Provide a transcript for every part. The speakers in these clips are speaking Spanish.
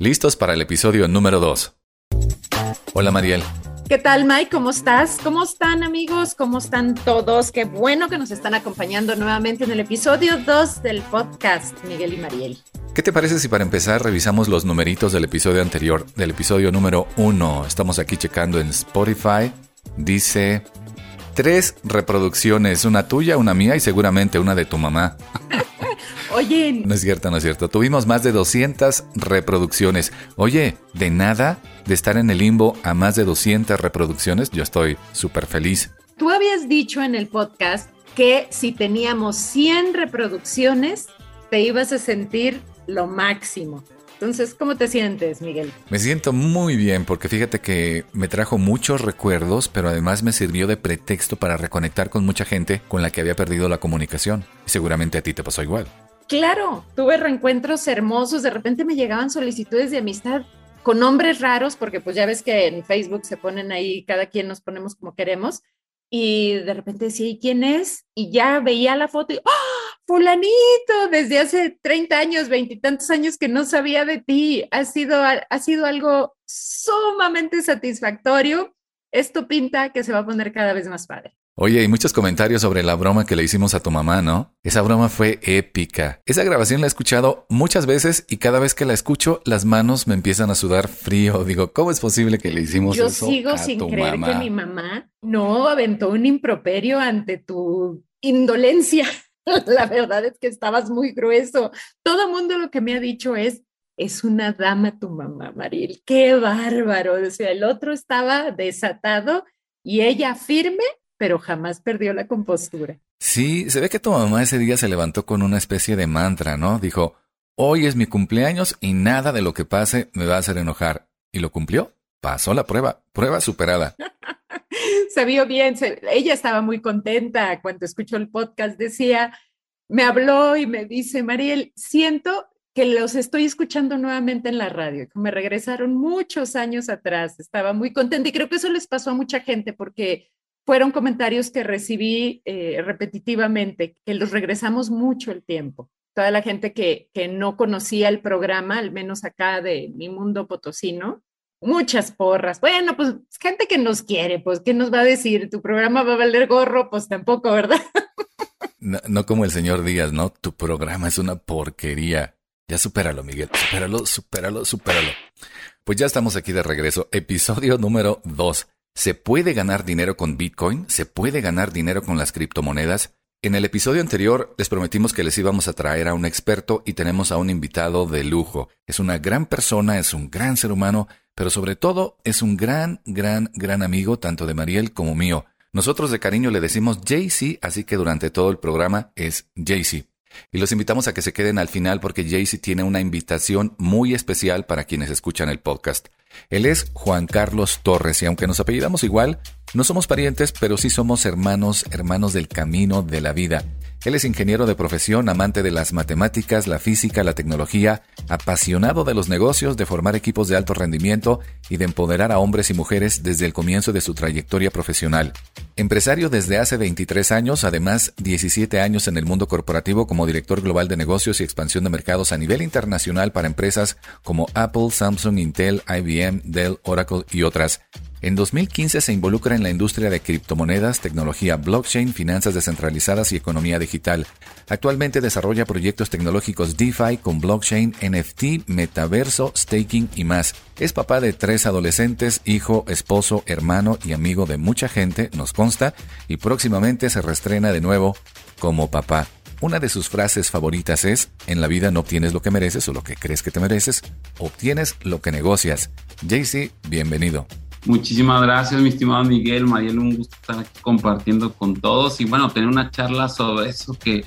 Listos para el episodio número 2. Hola Mariel. ¿Qué tal Mike? ¿Cómo estás? ¿Cómo están amigos? ¿Cómo están todos? Qué bueno que nos están acompañando nuevamente en el episodio 2 del podcast Miguel y Mariel. ¿Qué te parece si para empezar revisamos los numeritos del episodio anterior, del episodio número 1? Estamos aquí checando en Spotify. Dice tres reproducciones, una tuya, una mía y seguramente una de tu mamá. Oye. No es cierto, no es cierto. Tuvimos más de 200 reproducciones. Oye, de nada, de estar en el limbo a más de 200 reproducciones, yo estoy súper feliz. Tú habías dicho en el podcast que si teníamos 100 reproducciones, te ibas a sentir lo máximo. Entonces, ¿cómo te sientes, Miguel? Me siento muy bien porque fíjate que me trajo muchos recuerdos, pero además me sirvió de pretexto para reconectar con mucha gente con la que había perdido la comunicación. Y seguramente a ti te pasó igual. Claro, tuve reencuentros hermosos, de repente me llegaban solicitudes de amistad con nombres raros, porque pues ya ves que en Facebook se ponen ahí, cada quien nos ponemos como queremos, y de repente decía, ¿y quién es? Y ya veía la foto y, ¡ah! Fulanito, desde hace 30 años, veintitantos años que no sabía de ti. Ha sido, ha sido algo sumamente satisfactorio. Esto pinta que se va a poner cada vez más padre. Oye, hay muchos comentarios sobre la broma que le hicimos a tu mamá, ¿no? Esa broma fue épica. Esa grabación la he escuchado muchas veces y cada vez que la escucho las manos me empiezan a sudar frío. Digo, ¿cómo es posible que le hicimos Yo eso? Yo sigo sin creer que mi mamá no aventó un improperio ante tu indolencia. la verdad es que estabas muy grueso. Todo mundo lo que me ha dicho es, es una dama tu mamá, Maril. Qué bárbaro. O sea, el otro estaba desatado y ella firme pero jamás perdió la compostura. Sí, se ve que tu mamá ese día se levantó con una especie de mantra, ¿no? Dijo, hoy es mi cumpleaños y nada de lo que pase me va a hacer enojar. ¿Y lo cumplió? Pasó la prueba, prueba superada. se vio bien, ella estaba muy contenta cuando escuchó el podcast, decía, me habló y me dice, Mariel, siento que los estoy escuchando nuevamente en la radio, que me regresaron muchos años atrás, estaba muy contenta y creo que eso les pasó a mucha gente porque fueron comentarios que recibí eh, repetitivamente, que los regresamos mucho el tiempo. Toda la gente que, que no conocía el programa, al menos acá de mi mundo potosino, muchas porras. Bueno, pues gente que nos quiere, pues, ¿qué nos va a decir? ¿Tu programa va a valer gorro? Pues tampoco, ¿verdad? No, como el señor Díaz, ¿no? Tu programa es una porquería. Ya supéralo, Miguel. Supéralo, supéralo, supéralo. Pues ya estamos aquí de regreso. Episodio número 2. ¿Se puede ganar dinero con Bitcoin? ¿Se puede ganar dinero con las criptomonedas? En el episodio anterior les prometimos que les íbamos a traer a un experto y tenemos a un invitado de lujo. Es una gran persona, es un gran ser humano, pero sobre todo es un gran, gran, gran amigo tanto de Mariel como mío. Nosotros de cariño le decimos JC, así que durante todo el programa es JC. Y los invitamos a que se queden al final porque JC tiene una invitación muy especial para quienes escuchan el podcast. Él es Juan Carlos Torres y aunque nos apellidamos igual, no somos parientes, pero sí somos hermanos, hermanos del camino de la vida. Él es ingeniero de profesión, amante de las matemáticas, la física, la tecnología, apasionado de los negocios, de formar equipos de alto rendimiento y de empoderar a hombres y mujeres desde el comienzo de su trayectoria profesional. Empresario desde hace 23 años, además 17 años en el mundo corporativo como director global de negocios y expansión de mercados a nivel internacional para empresas como Apple, Samsung, Intel, IBM, Dell, Oracle y otras. En 2015 se involucra en la industria de criptomonedas, tecnología blockchain, finanzas descentralizadas y economía digital. Actualmente desarrolla proyectos tecnológicos DeFi con blockchain, NFT, metaverso, staking y más. Es papá de tres adolescentes, hijo, esposo, hermano y amigo de mucha gente, nos consta, y próximamente se reestrena de nuevo como papá. Una de sus frases favoritas es, en la vida no obtienes lo que mereces o lo que crees que te mereces, obtienes lo que negocias. JC, bienvenido. Muchísimas gracias, mi estimado Miguel, Mariel, un gusto estar aquí compartiendo con todos y bueno, tener una charla sobre eso que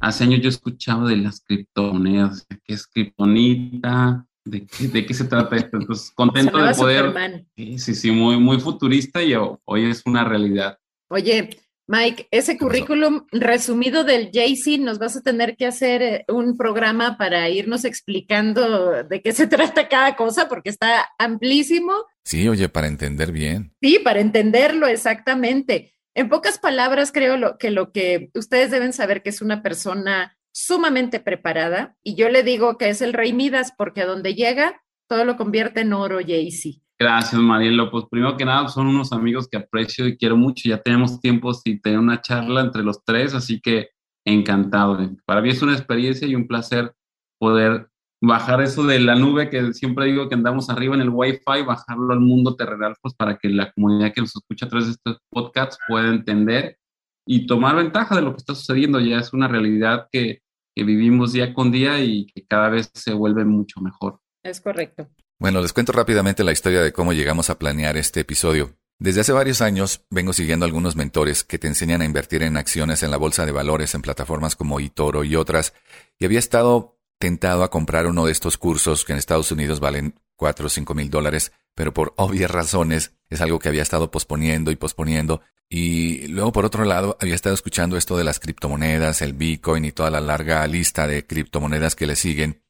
hace años yo escuchaba de las criptomonedas, qué es criptonita, de qué, de qué se trata esto. Entonces, contento de poder. Sí, sí, sí, muy, muy futurista y hoy es una realidad. Oye, Mike, ese currículum resumido del JC nos vas a tener que hacer eh, un programa para irnos explicando de qué se trata cada cosa porque está amplísimo. Sí, oye, para entender bien. Sí, para entenderlo exactamente. En pocas palabras, creo lo, que lo que ustedes deben saber que es una persona sumamente preparada y yo le digo que es el rey Midas porque a donde llega todo lo convierte en oro, Jaycee. Gracias, Marielo. Pues primero que nada, son unos amigos que aprecio y quiero mucho. Ya tenemos tiempo sin tener una charla entre los tres, así que encantado. Para mí es una experiencia y un placer poder bajar eso de la nube que siempre digo que andamos arriba en el Wi-Fi, bajarlo al mundo terrenal, pues para que la comunidad que nos escucha a través de estos podcasts pueda entender y tomar ventaja de lo que está sucediendo. Ya es una realidad que vivimos día con día y que cada vez se vuelve mucho mejor. Es correcto. Bueno, les cuento rápidamente la historia de cómo llegamos a planear este episodio. Desde hace varios años vengo siguiendo algunos mentores que te enseñan a invertir en acciones en la bolsa de valores en plataformas como eToro y otras, y había estado tentado a comprar uno de estos cursos que en Estados Unidos valen 4 o 5 mil dólares, pero por obvias razones es algo que había estado posponiendo y posponiendo. Y luego, por otro lado, había estado escuchando esto de las criptomonedas, el Bitcoin y toda la larga lista de criptomonedas que le siguen.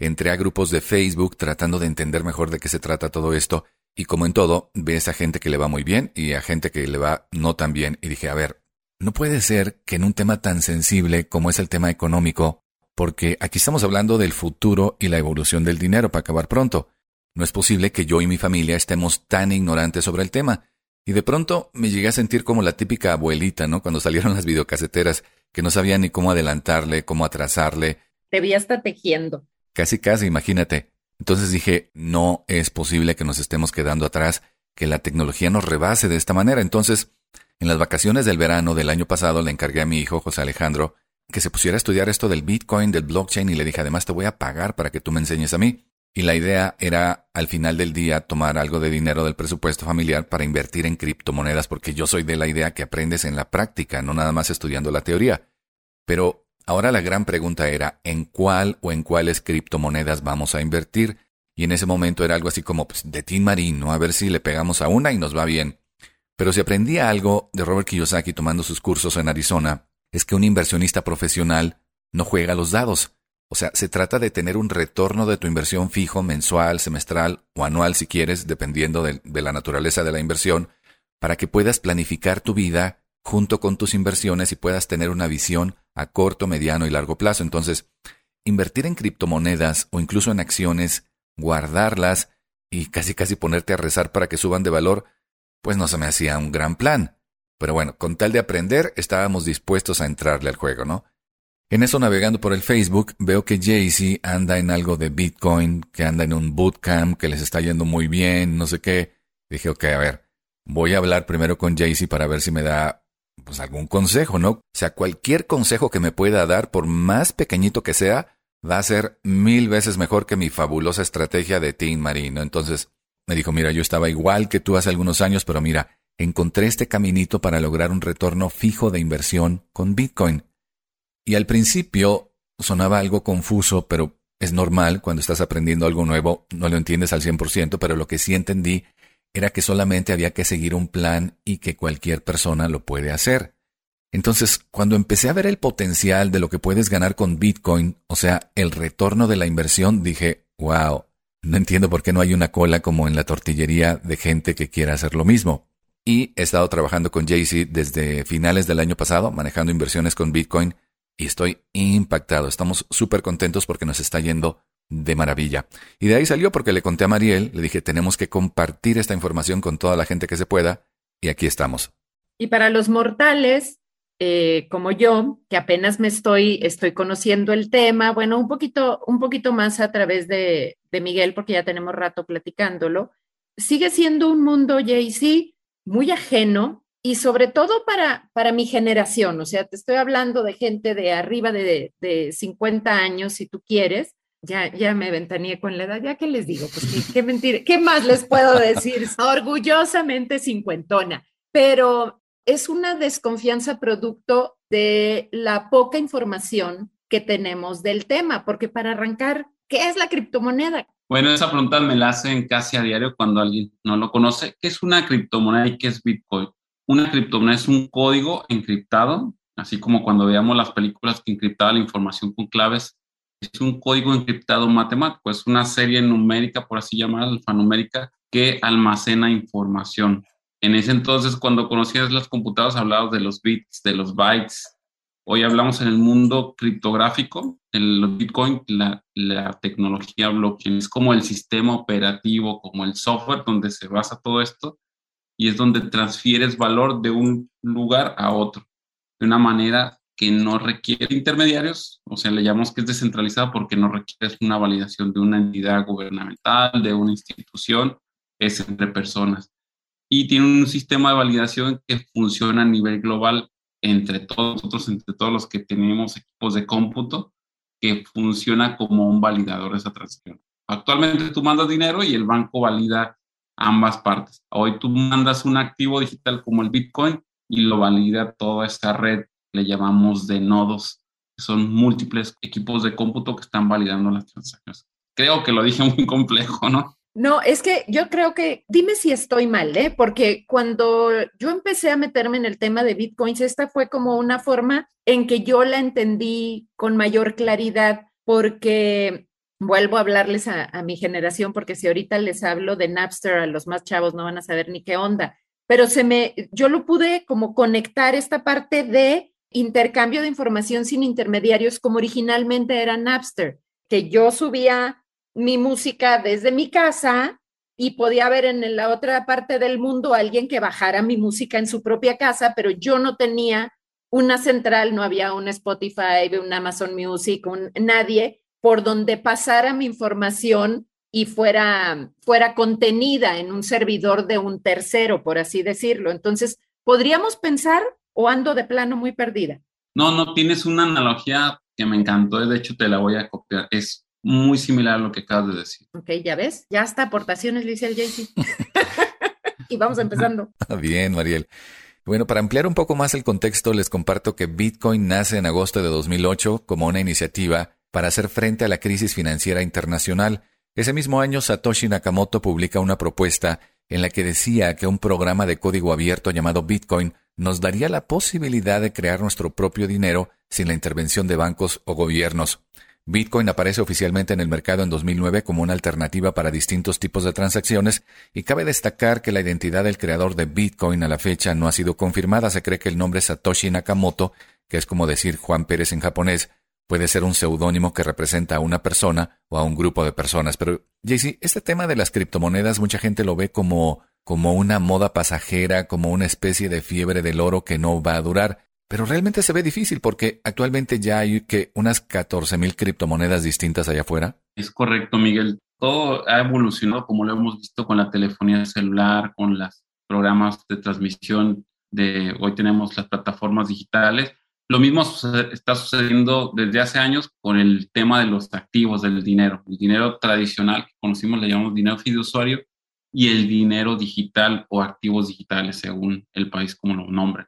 Entré a grupos de Facebook tratando de entender mejor de qué se trata todo esto. Y como en todo, ves a gente que le va muy bien y a gente que le va no tan bien. Y dije, a ver, no puede ser que en un tema tan sensible como es el tema económico porque aquí estamos hablando del futuro y la evolución del dinero para acabar pronto. No es posible que yo y mi familia estemos tan ignorantes sobre el tema. Y de pronto me llegué a sentir como la típica abuelita, ¿no? Cuando salieron las videocaseteras, que no sabía ni cómo adelantarle, cómo atrasarle. Te vi hasta tejiendo. Casi, casi, imagínate. Entonces dije, no es posible que nos estemos quedando atrás, que la tecnología nos rebase de esta manera. Entonces, en las vacaciones del verano del año pasado le encargué a mi hijo José Alejandro que se pusiera a estudiar esto del Bitcoin, del blockchain, y le dije, además te voy a pagar para que tú me enseñes a mí. Y la idea era, al final del día, tomar algo de dinero del presupuesto familiar para invertir en criptomonedas, porque yo soy de la idea que aprendes en la práctica, no nada más estudiando la teoría. Pero ahora la gran pregunta era, ¿en cuál o en cuáles criptomonedas vamos a invertir? Y en ese momento era algo así como, pues, de Tim Marino, a ver si le pegamos a una y nos va bien. Pero si aprendía algo de Robert Kiyosaki tomando sus cursos en Arizona, es que un inversionista profesional no juega los dados. O sea, se trata de tener un retorno de tu inversión fijo, mensual, semestral o anual si quieres, dependiendo de, la naturaleza de la inversión, para que puedas planificar tu vida junto con tus inversiones y puedas tener una visión a corto, mediano y largo plazo. Entonces, invertir en criptomonedas o incluso en acciones, guardarlas y casi casi ponerte a rezar para que suban de valor, pues no se me hacía un gran plan. Pero bueno, con tal de aprender, estábamos dispuestos a entrarle al juego, ¿no? En eso, navegando por el Facebook, veo que Jaycee anda en algo de Bitcoin, que anda en un bootcamp, que les está yendo muy bien, no sé qué. Dije, ok, a ver, voy a hablar primero con Jaycee para ver si me da pues algún consejo, ¿no? O sea, cualquier consejo que me pueda dar, por más pequeñito que sea, va a ser mil veces mejor que mi fabulosa estrategia de Team Marino. Entonces, me dijo, mira, yo estaba igual que tú hace algunos años, pero mira, encontré este caminito para lograr un retorno fijo de inversión con Bitcoin. Y al principio sonaba algo confuso, pero es normal cuando estás aprendiendo algo nuevo, no lo entiendes al 100%, pero lo que sí entendí era que solamente había que seguir un plan y que cualquier persona lo puede hacer. Entonces, cuando empecé a ver el potencial de lo que puedes ganar con Bitcoin, o sea, el retorno de la inversión, dije, wow, no entiendo por qué no hay una cola como en la tortillería de gente que quiera hacer lo mismo. Y he estado trabajando con Jaycee desde finales del año pasado, manejando inversiones con Bitcoin, y estoy impactado. Estamos súper contentos porque nos está yendo de maravilla. Y de ahí salió porque le conté a Mariel, le dije, tenemos que compartir esta información con toda la gente que se pueda, y aquí estamos. Y para los mortales, eh, como yo, que apenas me estoy, estoy conociendo el tema, bueno, un poquito, un poquito más a través de, de Miguel, porque ya tenemos rato platicándolo, sigue siendo un mundo, Jaycee, muy ajeno y sobre todo para, para mi generación, o sea, te estoy hablando de gente de arriba de, de 50 años, si tú quieres, ya, ya me ventaneé con la edad, ya que les digo, pues qué, qué mentira, ¿qué más les puedo decir? Orgullosamente cincuentona, pero es una desconfianza producto de la poca información que tenemos del tema, porque para arrancar, ¿qué es la criptomoneda? Bueno, esa pregunta me la hacen casi a diario cuando alguien no lo conoce. ¿Qué es una criptomoneda y qué es Bitcoin? Una criptomoneda es un código encriptado, así como cuando veamos las películas que encriptaban la información con claves. Es un código encriptado matemático, es una serie numérica, por así llamar, alfanumérica, que almacena información. En ese entonces, cuando conocías las computadoras, hablabas de los bits, de los bytes, Hoy hablamos en el mundo criptográfico, el Bitcoin, la, la, tecnología blockchain, es como el sistema operativo, como el software donde se basa todo esto y es donde transfieres valor de un lugar a otro de una manera que no requiere intermediarios, o sea, le llamamos que es descentralizada porque no requiere una validación de una entidad gubernamental, de una institución, es entre personas. Y tiene un sistema de validación que funciona a nivel global entre todos nosotros, entre todos los que tenemos equipos de cómputo, que funciona como un validador de esa transacción. Actualmente tú mandas dinero y el banco valida ambas partes. Hoy tú mandas un activo digital como el Bitcoin y lo valida toda esta red, le llamamos de nodos, que son múltiples equipos de cómputo que están validando las transacciones. Creo que lo dije muy complejo, ¿no? No, es que yo creo que, dime si estoy mal, ¿eh? Porque cuando yo empecé a meterme en el tema de bitcoins, esta fue como una forma en que yo la entendí con mayor claridad, porque vuelvo a hablarles a, a mi generación, porque si ahorita les hablo de Napster a los más chavos no van a saber ni qué onda, pero se me, yo lo pude como conectar esta parte de intercambio de información sin intermediarios como originalmente era Napster, que yo subía mi música desde mi casa y podía ver en la otra parte del mundo alguien que bajara mi música en su propia casa, pero yo no tenía una central, no había un Spotify, un Amazon Music, un, nadie por donde pasara mi información y fuera, fuera contenida en un servidor de un tercero, por así decirlo. Entonces, podríamos pensar o ando de plano muy perdida. No, no, tienes una analogía que me encantó, de hecho te la voy a copiar. Es muy similar a lo que acabas de decir. Ok, ya ves, ya hasta aportaciones le hice el JC. y vamos empezando. Bien, Mariel. Bueno, para ampliar un poco más el contexto, les comparto que Bitcoin nace en agosto de 2008 como una iniciativa para hacer frente a la crisis financiera internacional ese mismo año Satoshi Nakamoto publica una propuesta en la que decía que un programa de código abierto llamado Bitcoin nos daría la posibilidad de crear nuestro propio dinero sin la intervención de bancos o gobiernos. Bitcoin aparece oficialmente en el mercado en 2009 como una alternativa para distintos tipos de transacciones y cabe destacar que la identidad del creador de Bitcoin a la fecha no ha sido confirmada. Se cree que el nombre Satoshi Nakamoto, que es como decir Juan Pérez en japonés, Puede ser un seudónimo que representa a una persona o a un grupo de personas. Pero, JC, este tema de las criptomonedas mucha gente lo ve como, como una moda pasajera, como una especie de fiebre del oro que no va a durar. Pero realmente se ve difícil porque actualmente ya hay que unas 14.000 criptomonedas distintas allá afuera. Es correcto, Miguel. Todo ha evolucionado como lo hemos visto con la telefonía celular, con los programas de transmisión de hoy tenemos las plataformas digitales lo mismo está sucediendo desde hace años con el tema de los activos, del dinero. El dinero tradicional que conocimos le llamamos dinero fiduciario y el dinero digital o activos digitales, según el país como lo nombre.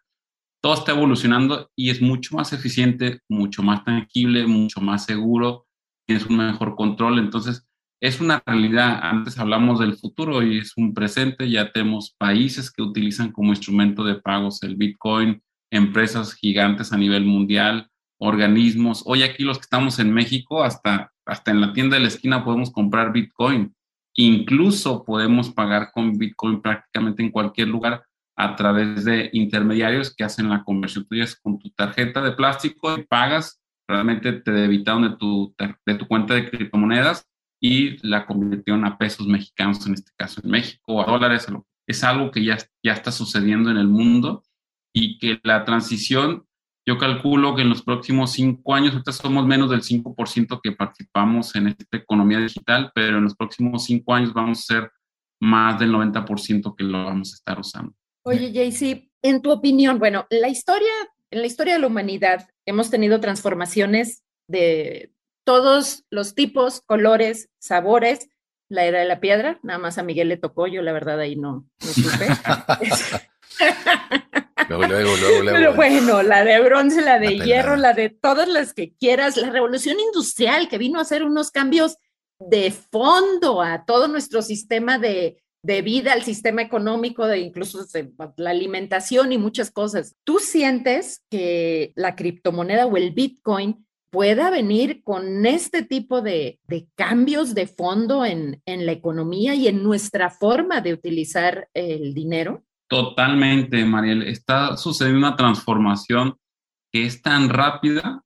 Todo está evolucionando y es mucho más eficiente, mucho más tangible, mucho más seguro, tienes un mejor control. Entonces, es una realidad. Antes hablamos del futuro y es un presente. Ya tenemos países que utilizan como instrumento de pagos el Bitcoin, empresas gigantes a nivel mundial, organismos. Hoy aquí los que estamos en México, hasta, hasta en la tienda de la esquina podemos comprar Bitcoin. Incluso podemos pagar con Bitcoin prácticamente en cualquier lugar a través de intermediarios que hacen la conversión. Tú con tu tarjeta de plástico y pagas, realmente te debitaron de tu, de tu cuenta de criptomonedas y la convirtieron a pesos mexicanos, en este caso en México, o a dólares. Es algo que ya, ya está sucediendo en el mundo y que la transición, yo calculo que en los próximos cinco años, ahorita somos menos del 5% que participamos en esta economía digital, pero en los próximos cinco años vamos a ser más del 90% que lo vamos a estar usando. Oye, JC, en tu opinión, bueno, la historia, en la historia de la humanidad hemos tenido transformaciones de todos los tipos, colores, sabores. La era de la piedra, nada más a Miguel le tocó, yo la verdad ahí no, no supe. Luego, luego, luego, Pero bueno, la de bronce, la de hierro, la de todas las que quieras, la revolución industrial que vino a hacer unos cambios de fondo a todo nuestro sistema de, de vida, al sistema económico, de incluso la alimentación y muchas cosas. ¿Tú sientes que la criptomoneda o el Bitcoin pueda venir con este tipo de, de cambios de fondo en, en la economía y en nuestra forma de utilizar el dinero? Totalmente, Mariel. Está sucediendo una transformación que es tan rápida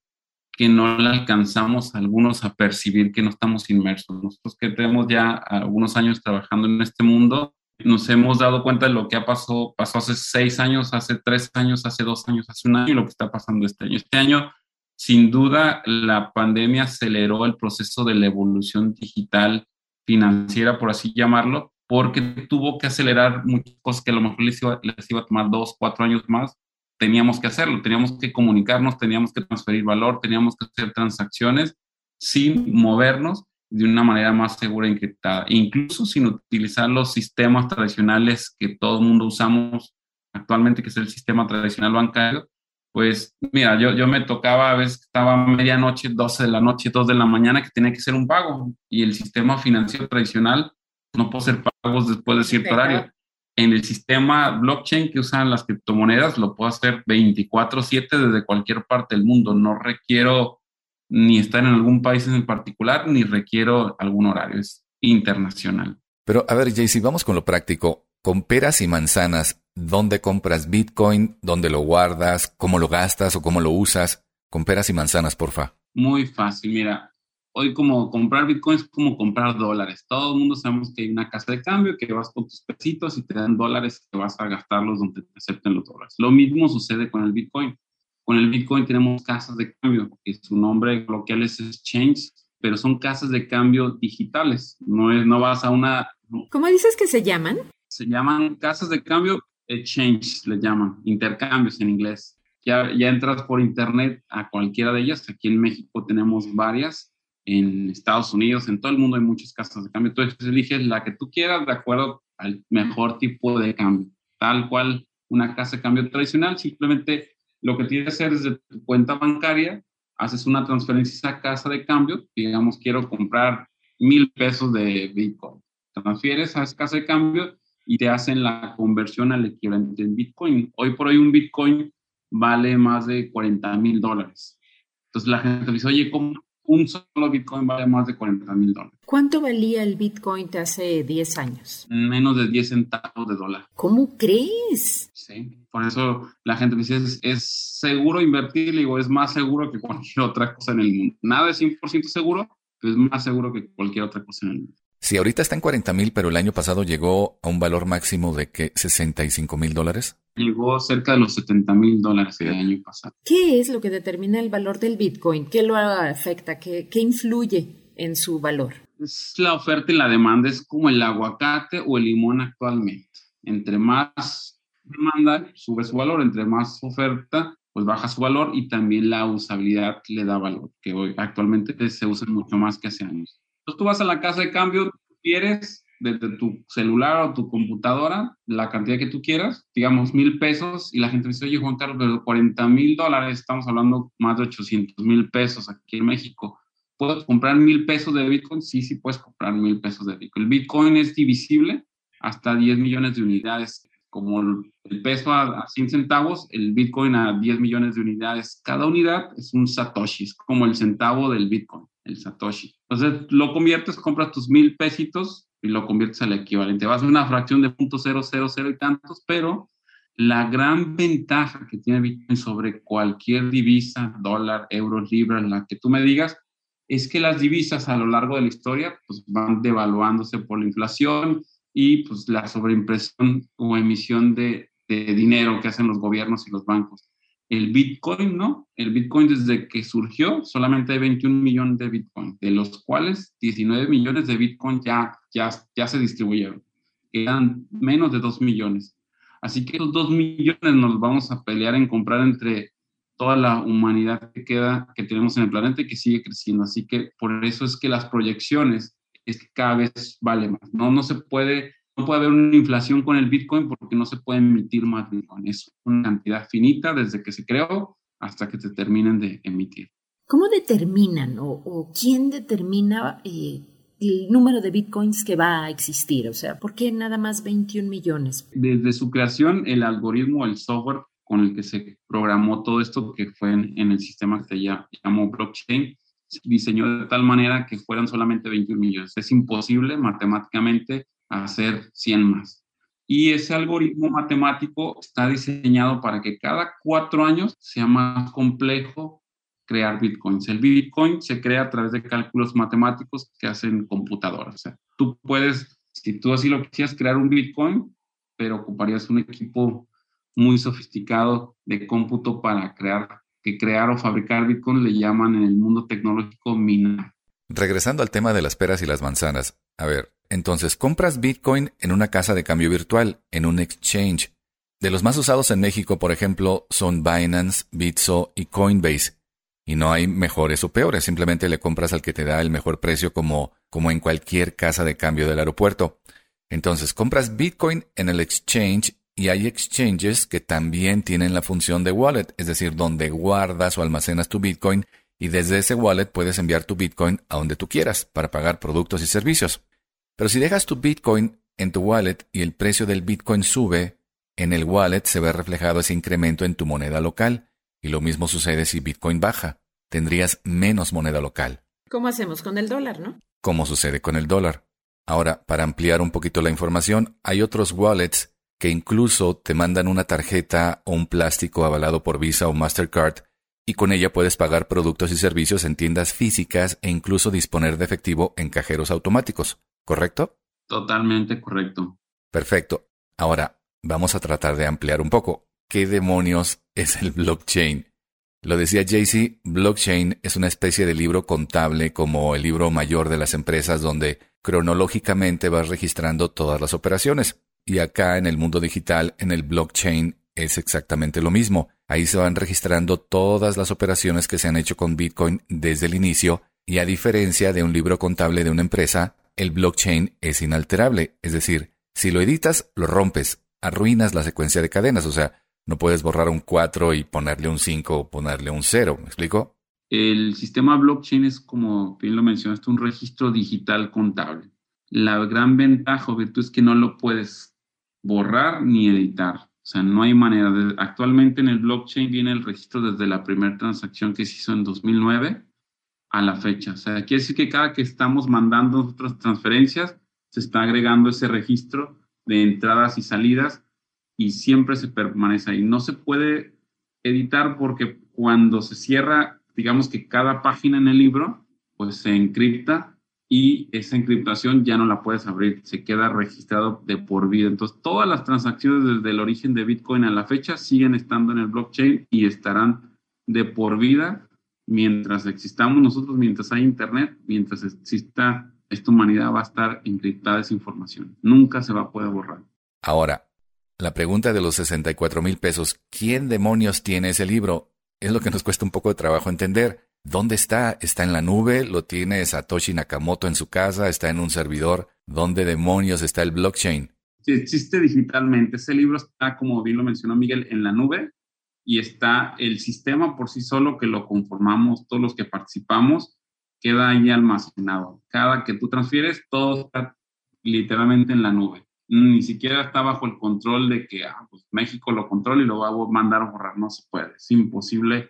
que no la alcanzamos algunos a percibir que no estamos inmersos. Nosotros que tenemos ya algunos años trabajando en este mundo, nos hemos dado cuenta de lo que ha pasado, pasó hace seis años, hace tres años, hace dos años, hace un año y lo que está pasando este año. Este año, sin duda, la pandemia aceleró el proceso de la evolución digital financiera, por así llamarlo, porque tuvo que acelerar muchas cosas que a lo mejor les iba, les iba a tomar dos, cuatro años más teníamos que hacerlo, teníamos que comunicarnos, teníamos que transferir valor, teníamos que hacer transacciones sin movernos de una manera más segura e encriptada, incluso sin utilizar los sistemas tradicionales que todo el mundo usamos actualmente, que es el sistema tradicional bancario. Pues mira, yo, yo me tocaba a veces estaba medianoche, 12 de la noche, 2 de la mañana, que tenía que ser un pago y el sistema financiero tradicional no puede ser pagos después de cierto horario en el sistema blockchain que usan las criptomonedas lo puedo hacer 24/7 desde cualquier parte del mundo. No requiero ni estar en algún país en particular, ni requiero algún horario. Es internacional. Pero a ver, Jaycee, vamos con lo práctico. Con peras y manzanas, ¿dónde compras Bitcoin? ¿Dónde lo guardas? ¿Cómo lo gastas o cómo lo usas? Con peras y manzanas, porfa. Muy fácil. Mira, hoy como comprar Bitcoin es como comprar dólares. Todo el mundo sabemos que hay una casa de cambio, que vas con tus pesitos y te dan dólares que vas a gastarlos donde te acepten los dólares. Lo mismo sucede con el Bitcoin. Con el Bitcoin tenemos casas de cambio, que su nombre coloquial es exchange, pero son casas de cambio digitales. No, es, no vas a una... ¿Cómo dices que se llaman? Se llaman casas de cambio exchange, le llaman, intercambios en inglés. Ya, ya entras por internet a cualquiera de ellas. Aquí en México tenemos varias en Estados Unidos, en todo el mundo hay muchas casas de cambio. Entonces eliges la que tú quieras de acuerdo al mejor tipo de cambio. Tal cual una casa de cambio tradicional, simplemente lo que tienes que hacer es de tu cuenta bancaria, haces una transferencia a esa casa de cambio, digamos, quiero comprar mil pesos de Bitcoin. Transfieres a esa casa de cambio y te hacen la conversión al equivalente en Bitcoin. Hoy por hoy un Bitcoin vale más de 40 mil dólares. Entonces la gente dice, oye, ¿cómo, un solo Bitcoin vale más de 40 mil dólares. ¿Cuánto valía el Bitcoin hace 10 años? Menos de 10 centavos de dólar. ¿Cómo crees? Sí, por eso la gente me dice, es, seguro invertir, digo, es más seguro que cualquier otra cosa en el mundo. Nada es 100% seguro, pero es más seguro que cualquier otra cosa en el mundo. Si ahorita está en 40 mil, pero el año pasado llegó a un valor máximo de que 65 mil dólares. Llegó cerca de los 70 mil dólares el año pasado. ¿Qué es lo que determina el valor del Bitcoin? ¿Qué lo afecta? ¿Qué, qué influye en su valor? Es la oferta y la demanda, es como el aguacate o el limón actualmente. Entre más demanda, sube su valor, entre más oferta, pues baja su valor y también la usabilidad le da valor, que hoy actualmente se usa mucho más que hace años. Entonces tú vas a la casa de cambio, quieres desde tu celular o tu computadora la cantidad que tú quieras, digamos mil pesos, y la gente dice, oye Juan Carlos, pero 40 mil dólares, estamos hablando más de 800 mil pesos aquí en México. ¿Puedo comprar mil pesos de Bitcoin? Sí, sí puedes comprar mil pesos de Bitcoin. El Bitcoin es divisible hasta 10 millones de unidades. Como el peso a, 100 centavos, el Bitcoin a 10 millones de unidades. Cada unidad es un Satoshi, es como el centavo del Bitcoin el Satoshi. Entonces lo conviertes, compras tus mil pesitos y lo conviertes al equivalente. Vas a una fracción de .000 y tantos, pero la gran ventaja que tiene Bitcoin sobre cualquier divisa, dólar, euro, libra, la que tú me digas, es que las divisas a lo largo de la historia pues, van devaluándose por la inflación y pues, la sobreimpresión o emisión de dinero que hacen los gobiernos y los bancos el Bitcoin, ¿no? El Bitcoin desde que surgió solamente hay 21 millones de Bitcoin, de los cuales 19 millones de Bitcoin ya, ya, ya se distribuyeron. Quedan menos de 2 millones. Así que esos 2 millones nos vamos a pelear en comprar entre toda la humanidad que queda, que tenemos en el planeta y que sigue creciendo. Así que por eso es que las proyecciones es que cada vez vale más. No, no se puede no puede haber una inflación con el Bitcoin porque no se puede emitir más Bitcoin. Es una cantidad finita desde que se creó hasta que se terminen de emitir. ¿Cómo determinan o, quién determina eh, el número de Bitcoins que va a existir? O sea, ¿por qué nada más 21 millones? Desde su creación, el algoritmo, el software con el que se programó todo esto, que fue en, en el sistema que se llamó blockchain, se diseñó de tal manera que fueran solamente 21 millones. Es imposible matemáticamente hacer 100 más. y ese algoritmo matemático está diseñado para que cada cuatro años sea más complejo crear bitcoins. El bitcoin se crea a través de cálculos matemáticos que hacen computadoras. O sea, tú puedes, si tú así lo quisieras, crear un bitcoin, pero ocuparías un equipo muy sofisticado de cómputo para crear, que crear o fabricar bitcoin le llaman en el mundo tecnológico minar. Regresando al tema de las peras y las manzanas, a ver, entonces compras Bitcoin en una casa de cambio virtual, en un exchange. De los más usados en México, por ejemplo, son Binance, Bitso y Coinbase. Y no hay mejores o peores, simplemente le compras al que te da el mejor precio como, como en cualquier casa de cambio del aeropuerto. Entonces compras Bitcoin en el exchange y hay exchanges que también tienen la función de wallet, es decir, donde guardas o almacenas tu Bitcoin y desde ese wallet puedes enviar tu Bitcoin a donde tú quieras para pagar productos y servicios. Pero si dejas tu Bitcoin en tu wallet y el precio del Bitcoin sube, en el wallet se ve reflejado ese incremento en tu moneda local, y lo mismo sucede si Bitcoin baja, tendrías menos moneda local. ¿Cómo hacemos con el dólar, no? Como sucede con el dólar. Ahora, para ampliar un poquito la información, hay otros wallets que incluso te mandan una tarjeta o un plástico avalado por Visa o Mastercard y con ella puedes pagar productos y servicios en tiendas físicas e incluso disponer de efectivo en cajeros automáticos. ¿Correcto? Totalmente correcto. Perfecto. Ahora, vamos a tratar de ampliar un poco. ¿Qué demonios es el blockchain? Lo decía Jaycee, blockchain es una especie de libro contable como el libro mayor de las empresas donde cronológicamente vas registrando todas las operaciones. Y acá en el mundo digital, en el blockchain, es exactamente lo mismo. Ahí se van registrando todas las operaciones que se han hecho con Bitcoin desde el inicio y a diferencia de un libro contable de una empresa, el blockchain es inalterable, es decir, si lo editas, lo rompes, arruinas la secuencia de cadenas, o sea, no puedes borrar un 4 y ponerle un 5 o ponerle un 0, ¿me explico? El sistema blockchain es, como bien lo mencionaste, un registro digital contable. La gran ventaja o virtud es que no lo puedes borrar ni editar. O sea, no hay manera. Actualmente en el blockchain viene el registro desde la primera transacción que se hizo en 2009 a la fecha. O sea, quiere decir que cada que estamos mandando otras transferencias, se está agregando ese registro de entradas y salidas y siempre se permanece ahí. No se puede editar porque cuando se cierra, digamos que cada página en el libro, pues se encripta y esa encriptación ya no la puedes abrir, se queda registrado de por vida. Entonces, todas las transacciones desde el origen de Bitcoin a la fecha siguen estando en el blockchain y estarán de por vida mientras existamos nosotros, mientras hay Internet, mientras exista esta humanidad va a estar encriptada esa información. Nunca se va a poder borrar. Ahora, la pregunta de los 64 mil pesos, ¿quién demonios tiene ese libro? Es lo que nos cuesta un poco de trabajo entender. ¿Dónde está? ¿Está en la nube? ¿Lo tiene Satoshi Nakamoto en su casa? ¿Está en un servidor? ¿Dónde demonios está el blockchain? Sí, existe digitalmente. Ese libro está, como bien lo mencionó Miguel, en la nube y está el sistema por sí solo que lo conformamos, todos los que participamos, queda ahí almacenado. Cada que tú transfieres, todo está literalmente en la nube. Ni siquiera está bajo el control de que ah, pues México lo controla y lo va a mandar a borrar. No se puede. Es imposible.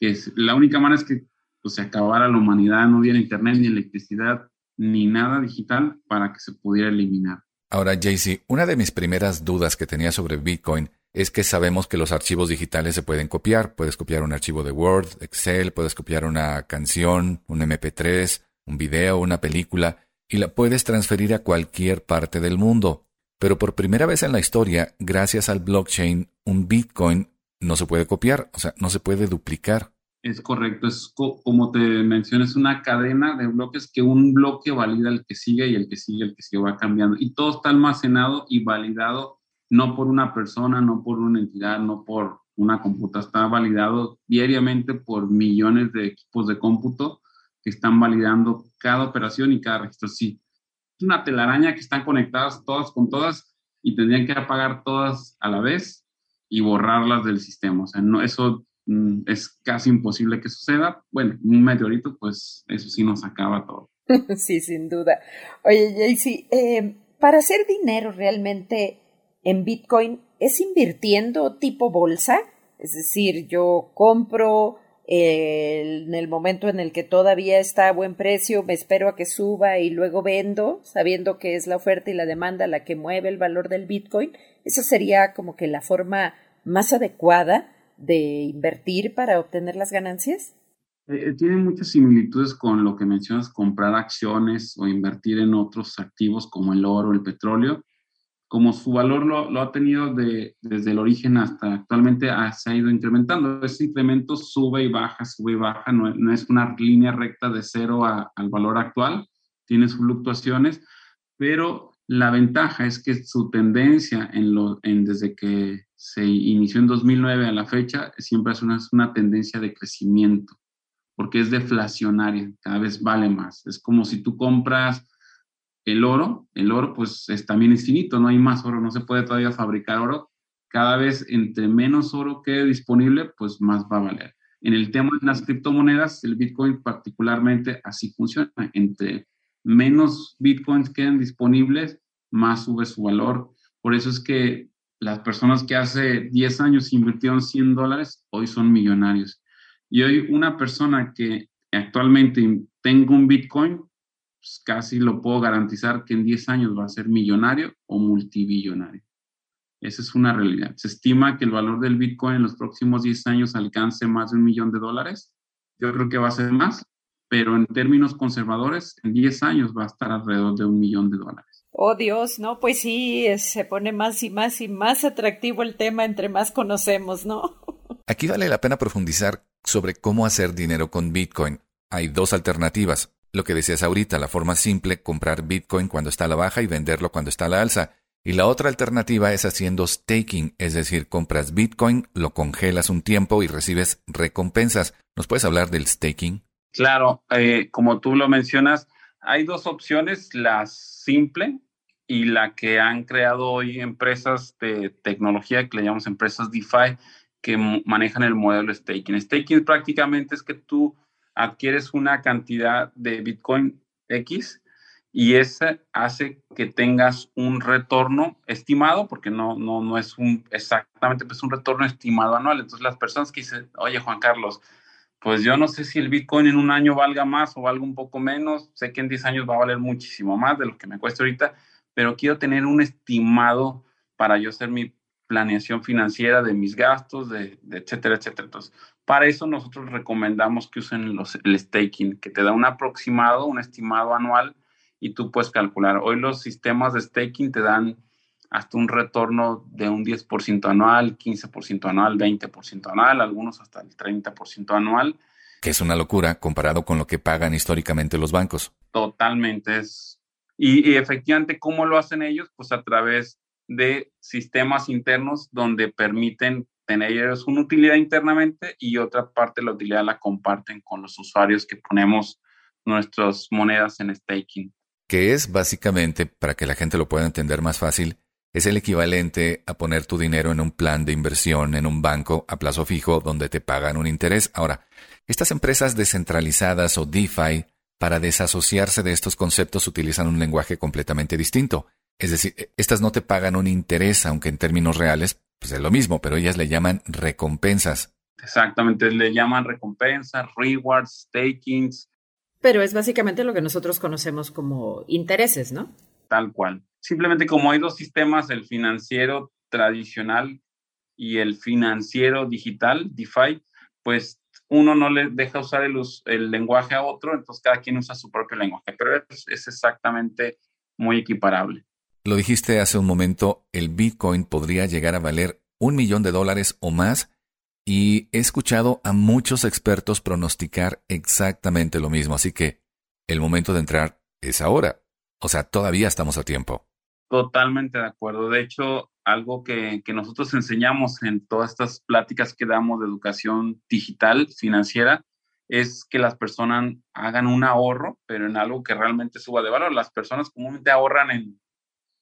Que la única manera es que pues, se acabara la humanidad, no hubiera internet ni electricidad ni nada digital para que se pudiera eliminar. Ahora, Jaycee, una de mis primeras dudas que tenía sobre Bitcoin es que sabemos que los archivos digitales se pueden copiar. Puedes copiar un archivo de Word, Excel, puedes copiar una canción, un MP3, un video, una película, y la puedes transferir a cualquier parte del mundo. Pero por primera vez en la historia, gracias al blockchain, un Bitcoin no se puede copiar, o sea, no se puede duplicar. Es correcto, es como te mencionas, una cadena de bloques que un bloque valida el que sigue y el que sigue, el que sigue va cambiando. Y todo está almacenado y validado no por una persona, no por una entidad, no por una computadora, está validado diariamente por millones de equipos de cómputo que están validando cada operación y cada registro. Sí, es una telaraña que están conectadas todas con todas y tendrían que apagar todas a la vez y borrarlas del sistema. O sea, no, eso mm, es casi imposible que suceda. Bueno, un meteorito, pues eso sí nos acaba todo. sí, sin duda. Oye, Jaycee, eh, para hacer dinero realmente en Bitcoin es invirtiendo tipo bolsa, es decir, yo compro en el momento en el que todavía está a buen precio, me espero a que suba y luego vendo, sabiendo que es la oferta y la demanda la que mueve el valor del Bitcoin. Esa sería como que la forma más adecuada de invertir para obtener las ganancias. Eh, eh, tiene muchas similitudes con lo que mencionas, comprar acciones o invertir en otros activos como el oro, el petróleo como su valor lo, ha tenido desde el origen hasta actualmente, se ha ido incrementando. Ese incremento sube y baja, sube y baja, no, es una línea recta de cero al valor actual, tiene sus fluctuaciones, pero la ventaja es que su tendencia en lo, en, desde que se inició en 2009 a la fecha siempre es una, es una tendencia de crecimiento, porque es deflacionaria, cada vez vale más. Es como si tú compras el oro, el oro pues es, también es finito, no hay más oro, no se puede todavía fabricar oro. Cada vez entre menos oro quede disponible, pues más va a valer. En el tema de las criptomonedas, el Bitcoin particularmente así funciona. Entre menos Bitcoins queden disponibles, más sube su valor. Por eso es que las personas que hace 10 años invirtieron 100 dólares, hoy son millonarios. Y hoy una persona que actualmente tenga un Bitcoin pues, casi lo puedo garantizar que en 10 años va a ser millonario o multibillonario. Esa es una realidad. Se estima que el valor del Bitcoin en los próximos 10 años alcance más de un millón de dólares. Yo creo que va a ser más, pero en términos conservadores, en 10 años va a estar alrededor de un millón de dólares. Oh Dios, no, pues sí, se pone más y más y más atractivo el tema entre más conocemos, ¿no? Aquí vale la pena profundizar sobre cómo hacer dinero con Bitcoin. Hay dos alternativas. Lo que decías ahorita, la forma simple, comprar Bitcoin cuando está a la baja y venderlo cuando está a la alza. Y la otra alternativa es haciendo staking, es decir, compras Bitcoin, lo congelas un tiempo y recibes recompensas. ¿Nos puedes hablar del staking? Claro, eh, como tú lo mencionas, hay dos opciones, la simple y la que han creado hoy empresas de tecnología que le llamamos empresas DeFi que manejan el modelo staking. Staking prácticamente es que tú adquieres una cantidad de Bitcoin X y ese hace que tengas un retorno estimado, porque no, no, no es un exactamente, pues un retorno estimado anual. Entonces las personas que dicen, oye Juan Carlos, pues yo no sé si el Bitcoin en un año valga más o valga un poco menos, sé que en 10 años va a valer muchísimo más de lo que me cuesta ahorita, pero quiero tener un estimado para yo hacer mi planeación financiera de mis gastos, de, de etcétera, etcétera. Entonces, para eso nosotros recomendamos que usen los, el staking, que te da un aproximado, un estimado anual y tú puedes calcular. Hoy los sistemas de staking te dan hasta un retorno de un 10% anual, 15% anual, 20% anual, algunos hasta el 30% anual. Que es una locura comparado con lo que pagan históricamente los bancos. Totalmente. Es, y, y efectivamente, ¿cómo lo hacen ellos? Pues a través de sistemas internos donde permiten tener ellos una utilidad internamente y otra parte la utilidad la comparten con los usuarios que ponemos nuestras monedas en staking. Que es básicamente, para que la gente lo pueda entender más fácil, es el equivalente a poner tu dinero en un plan de inversión en un banco a plazo fijo donde te pagan un interés. Ahora, estas empresas descentralizadas o DeFi, para desasociarse de estos conceptos utilizan un lenguaje completamente distinto. Es decir, e, estas no te pagan un interés, aunque en términos reales pues es lo mismo, pero ellas le llaman recompensas. Exactamente, le llaman recompensas, rewards, stakings. Pero es básicamente lo que nosotros conocemos como intereses, ¿no? Tal cual. Simplemente como hay dos sistemas, el financiero tradicional y el financiero digital, DeFi, pues uno no le deja usar el, el lenguaje a otro, entonces cada quien usa su propio lenguaje, pero es, es exactamente muy equiparable. Lo dijiste hace un momento, el Bitcoin podría llegar a valer un millón de dólares o más, y he escuchado a muchos expertos pronosticar exactamente lo mismo, así que el momento de entrar es ahora. O sea, todavía estamos a tiempo. Totalmente de acuerdo. De hecho, algo que, que nosotros enseñamos en todas estas pláticas que damos de educación digital, financiera, es que las personas hagan un ahorro, pero en algo que realmente suba de valor. Las personas comúnmente ahorran en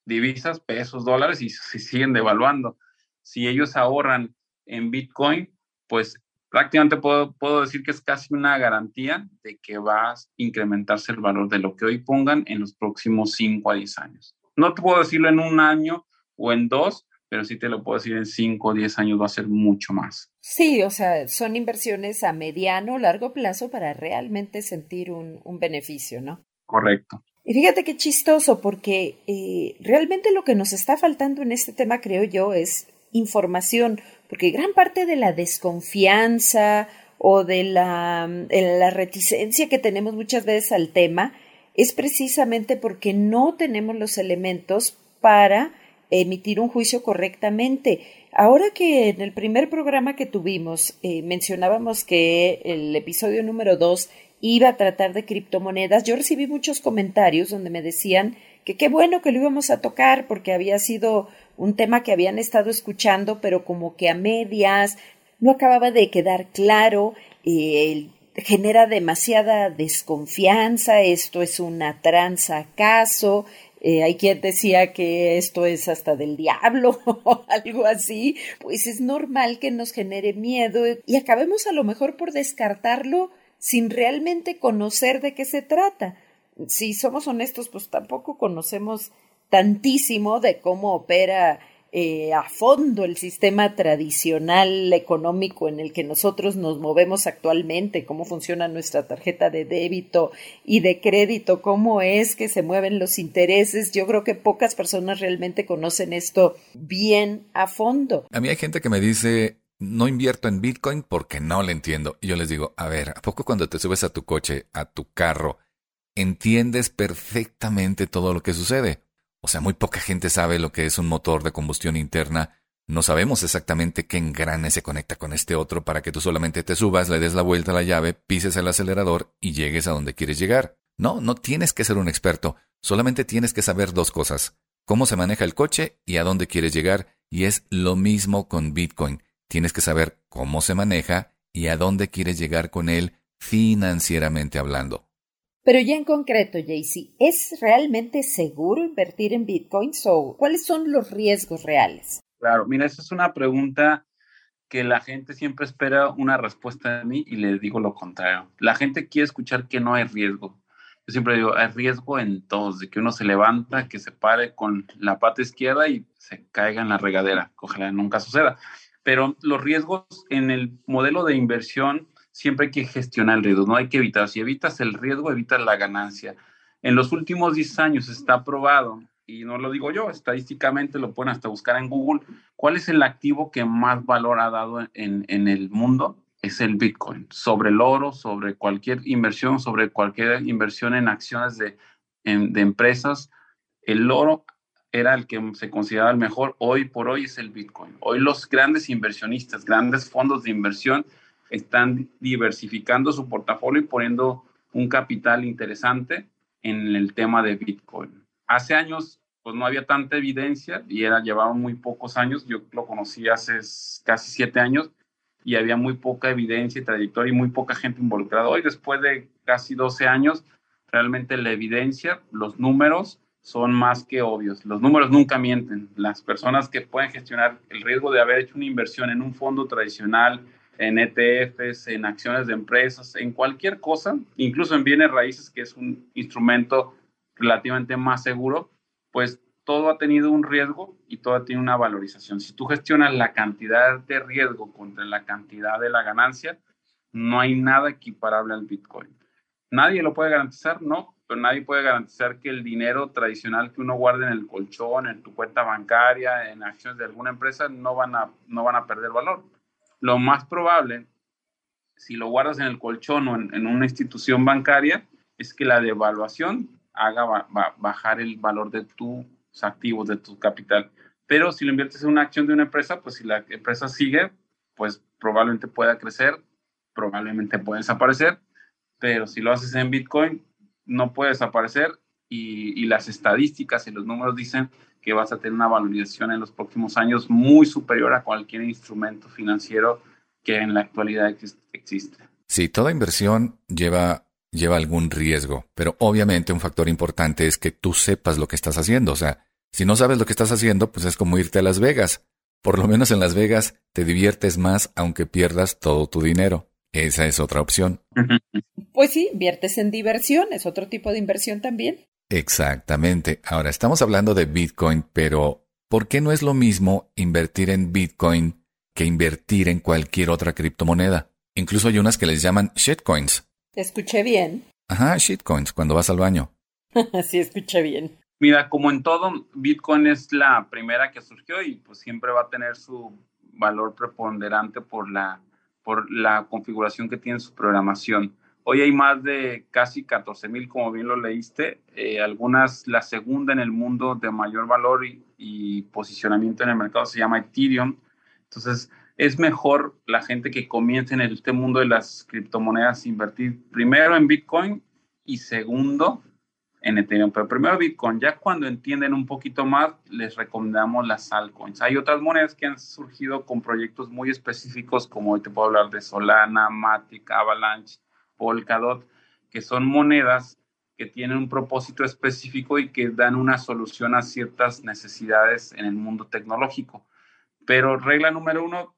divisas, pesos, dólares y se siguen devaluando. Si ellos ahorran en Bitcoin, pues prácticamente puedo, puedo decir que es casi una garantía de que va a incrementarse el valor de lo que hoy pongan en los próximos 5 a 10 años. No te puedo decirlo en un año o en dos, pero sí te lo puedo decir, en 5 o 10 años va a ser mucho más. Sí, o sea, son inversiones a mediano o largo plazo para realmente sentir un, un beneficio, ¿no? Correcto. Y fíjate qué chistoso, porque eh, realmente lo que nos está faltando en este tema, creo yo, es información, porque gran parte de la desconfianza o de la, la reticencia que tenemos muchas veces al tema es precisamente porque no tenemos los elementos para emitir un juicio correctamente. Ahora que en el primer programa que tuvimos eh, mencionábamos que el episodio número dos iba a tratar de criptomonedas, yo recibí muchos comentarios donde me decían que qué bueno que lo íbamos a tocar porque había sido un tema que habían estado escuchando, pero como que a medias, no acababa de quedar claro, eh, genera demasiada desconfianza, esto es una tranza acaso, eh, hay quien decía que esto es hasta del diablo o algo así, pues es normal que nos genere miedo y acabemos a lo mejor por descartarlo sin realmente conocer de qué se trata. Si somos honestos, pues tampoco conocemos tantísimo de cómo opera eh, a fondo el sistema tradicional económico en el que nosotros nos movemos actualmente, cómo funciona nuestra tarjeta de débito y de crédito, cómo es que se mueven los intereses. Yo creo que pocas personas realmente conocen esto bien a fondo. A mí hay gente que me dice, no invierto en Bitcoin porque no le entiendo. Y yo les digo, a ver, ¿a poco cuando te subes a tu coche, a tu carro, entiendes perfectamente todo lo que sucede? O sea, muy poca gente sabe lo que es un motor de combustión interna. No sabemos exactamente qué engrane se conecta con este otro para que tú solamente te subas, le des la vuelta a la llave, pises el acelerador y llegues a donde quieres llegar. No, no tienes que ser un experto, solamente tienes que saber dos cosas. Cómo se maneja el coche y a dónde quieres llegar. Y es lo mismo con Bitcoin tienes que saber cómo se maneja y a dónde quieres llegar con él financieramente hablando. Pero ya en concreto, Jaycee, ¿es realmente seguro invertir en bitcoins o cuáles son los riesgos reales? Claro, mira, esa es una pregunta que la gente siempre espera una respuesta de mí y le digo lo contrario. La gente quiere escuchar que no hay riesgo. Yo siempre digo, hay riesgo en todos, de que uno se levanta, que se pare con la pata izquierda y se caiga en la regadera. Ojalá nunca suceda pero los riesgos en el modelo de inversión siempre hay que gestionar el riesgo, no hay que evitar. Si evitas el riesgo, evitas la ganancia. En los últimos 10 años está probado, y no lo digo yo, estadísticamente lo pueden hasta buscar en Google, cuál es el activo que más valor ha dado en, en el mundo. Es el Bitcoin, sobre el oro, sobre cualquier inversión, sobre cualquier inversión en acciones de, de empresas. El oro era el que se consideraba el mejor, hoy por hoy es el Bitcoin. Hoy los grandes inversionistas, grandes fondos de inversión están diversificando su portafolio y poniendo un capital interesante en el tema de Bitcoin. Hace años pues no había tanta evidencia y era llevaba muy pocos años, yo lo conocí hace casi siete años y había muy poca evidencia y trayectoria y muy poca gente involucrada. Hoy después de casi 12 años, realmente la evidencia, los números son más que obvios. Los números nunca mienten. Las personas que pueden gestionar el riesgo de haber hecho una inversión en un fondo tradicional, en ETFs, en acciones de empresas, en cualquier cosa, incluso en bienes raíces, que es un instrumento relativamente más seguro, pues todo ha tenido un riesgo y todo tiene una valorización. Si tú gestionas la cantidad de riesgo contra la cantidad de la ganancia, no hay nada equiparable al Bitcoin. Nadie lo puede garantizar, no, pero nadie puede garantizar que el dinero tradicional que uno guarda en el colchón, en tu cuenta bancaria, en acciones de alguna empresa, no van a, no van a perder valor. Lo más probable, si lo guardas en el colchón o en, una institución bancaria, es que la devaluación haga bajar el valor de tus activos, de tu capital. Pero si lo inviertes en una acción de una empresa, pues si la empresa sigue, pues probablemente pueda crecer, probablemente pueda desaparecer, pero si lo haces en Bitcoin, no puede desaparecer y, las estadísticas y los números dicen que vas a tener una valorización en los próximos años muy superior a cualquier instrumento financiero que en la actualidad existe. Sí, toda inversión lleva, lleva algún riesgo, pero obviamente un factor importante es que tú sepas lo que estás haciendo. O sea, si no sabes lo que estás haciendo, pues es como irte a Las Vegas. Por lo menos en Las Vegas te diviertes más aunque pierdas todo tu dinero. Esa es otra opción. Pues sí, inviertes en diversión, es otro tipo de inversión también. Exactamente. Ahora estamos hablando de Bitcoin, pero ¿por qué no es lo mismo invertir en Bitcoin que invertir en cualquier otra criptomoneda? Incluso hay unas que les llaman shitcoins. Escuché bien. Ajá, shitcoins, cuando vas al baño. sí, escuché bien. Mira, como en todo, Bitcoin es la primera que surgió y pues siempre va a tener su valor preponderante por la, por la configuración que tiene su programación. Hoy hay más de casi 14 mil, como bien lo leíste, eh, algunas, la segunda en el mundo de mayor valor y, y, posicionamiento en el mercado se llama Ethereum. Entonces, es mejor la gente que comience en este mundo de las criptomonedas invertir primero en Bitcoin y segundo en Ethereum. Pero primero Bitcoin, ya cuando entienden un poquito más, les recomendamos las altcoins. Hay otras monedas que han surgido con proyectos muy específicos, como hoy te puedo hablar de Solana, Matic, Avalanche, Polkadot, que son monedas que tienen un propósito específico y que dan una solución a ciertas necesidades en el mundo tecnológico. Pero regla número uno,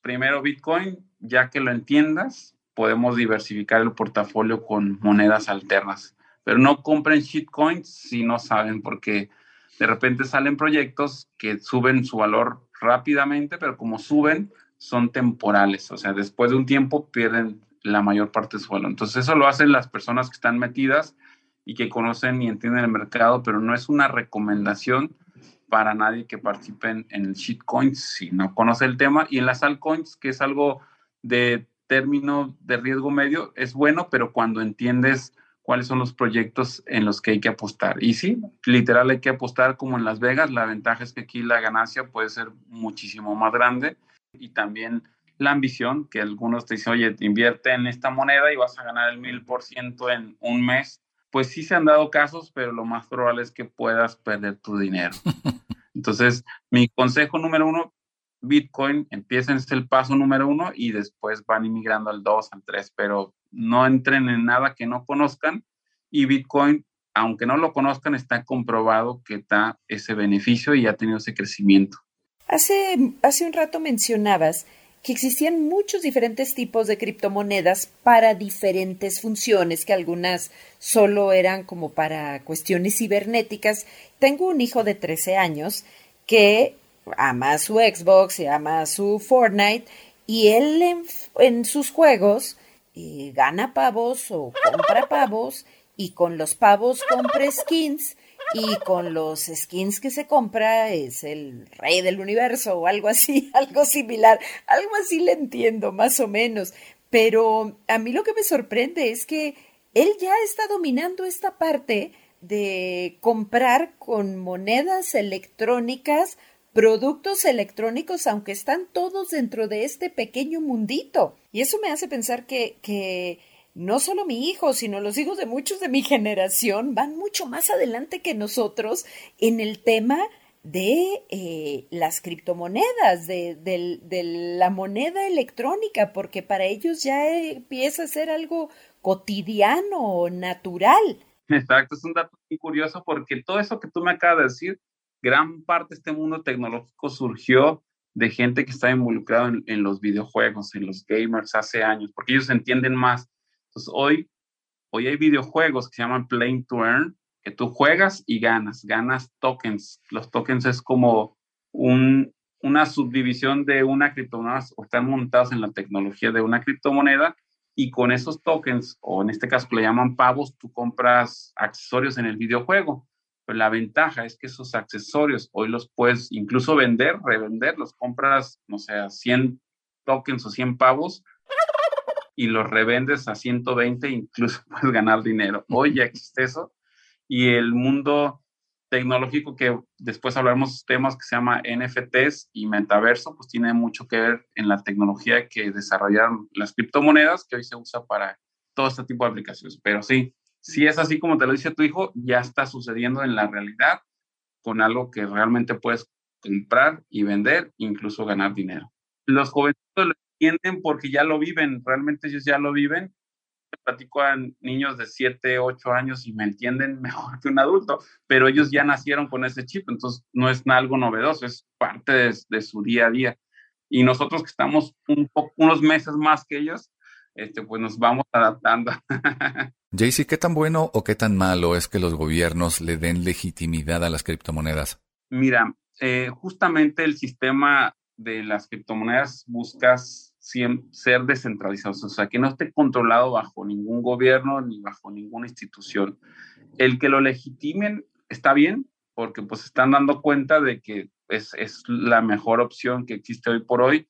primero Bitcoin, ya que lo entiendas, podemos diversificar el portafolio con monedas alternas. Pero no compren shitcoins si no saben, porque de repente salen proyectos que suben su valor rápidamente, pero como suben, son temporales. O sea, después de un tiempo pierden la mayor parte de su valor. Entonces, eso lo hacen las personas que están metidas y que conocen y entienden el mercado, pero no es una recomendación para nadie que participe en, el shitcoins si no conoce el tema. Y en las altcoins, que es algo de término de riesgo medio, es bueno, pero cuando entiendes cuáles son los proyectos en los que hay que apostar. Y sí, literal hay que apostar como en Las Vegas. La ventaja es que aquí la ganancia puede ser muchísimo más grande y también la ambición, que algunos te dicen, oye, invierte en esta moneda y vas a ganar el mil por ciento en un mes. Pues sí se han dado casos, pero lo más probable es que puedas perder tu dinero. Entonces, mi consejo número uno, Bitcoin, empiecen es el paso número uno y después van inmigrando al dos, al tres, pero no entren en nada que no conozcan y Bitcoin, aunque no lo conozcan, está comprobado que da ese beneficio y ha tenido ese crecimiento. Hace, hace un rato mencionabas que existían muchos diferentes tipos de criptomonedas para diferentes funciones, que algunas solo eran como para cuestiones cibernéticas. Tengo un hijo de 13 años que ama su Xbox y ama su Fortnite y él en, sus juegos gana pavos o compra pavos y con los pavos compra skins y con los skins que se compra es el rey del universo o algo así, algo similar, algo así le entiendo más o menos. Pero a mí lo que me sorprende es que él ya está dominando esta parte de comprar con monedas electrónicas productos electrónicos, aunque están todos dentro de este pequeño mundito. Y eso me hace pensar que, no solo mi hijo, sino los hijos de muchos de mi generación van mucho más adelante que nosotros en el tema de eh, las criptomonedas, de, de, la moneda electrónica, porque para ellos ya empieza a ser algo cotidiano, natural. Exacto, es un dato muy curioso porque todo eso que tú me acabas de decir gran parte de este mundo tecnológico surgió de gente que estaba involucrada en, los videojuegos, en los gamers hace años, porque ellos entienden más. Entonces, hoy, hoy hay videojuegos que se llaman Play to Earn, que tú juegas y ganas, ganas tokens. Los tokens es como un, una subdivisión de una criptomoneda, o están montados en la tecnología de una criptomoneda, y con esos tokens, o en este caso le llaman pavos, tú compras accesorios en el videojuego la ventaja es que esos accesorios hoy los puedes incluso vender, revender, los compras, no sé, a 100 tokens o 100 pavos y los revendes a 120, incluso puedes ganar dinero. Hoy ya existe eso y el mundo tecnológico que después hablaremos temas que se llama NFTs y metaverso, pues tiene mucho que ver en la tecnología que desarrollaron las criptomonedas que hoy se usa para todo este tipo de aplicaciones. Pero sí, si es así como te lo dice tu hijo, ya está sucediendo en la realidad con algo que realmente puedes comprar y vender, incluso ganar dinero. Los jóvenes lo entienden porque ya lo viven, realmente ellos ya lo viven. Platico a niños de 7, 8 años y me entienden mejor que un adulto, pero ellos ya nacieron con ese chip, entonces no es algo novedoso, es parte de, su día a día. Y nosotros que estamos un unos meses más que ellos, este, pues nos vamos adaptando. Jaycee, ¿qué tan bueno o qué tan malo es que los gobiernos le den legitimidad a las criptomonedas? Mira, eh, justamente el sistema de las criptomonedas buscas ser descentralizados, o sea, que no esté controlado bajo ningún gobierno ni bajo ninguna institución. El que lo legitimen está bien, porque pues están dando cuenta de que es, es la mejor opción que existe hoy por hoy,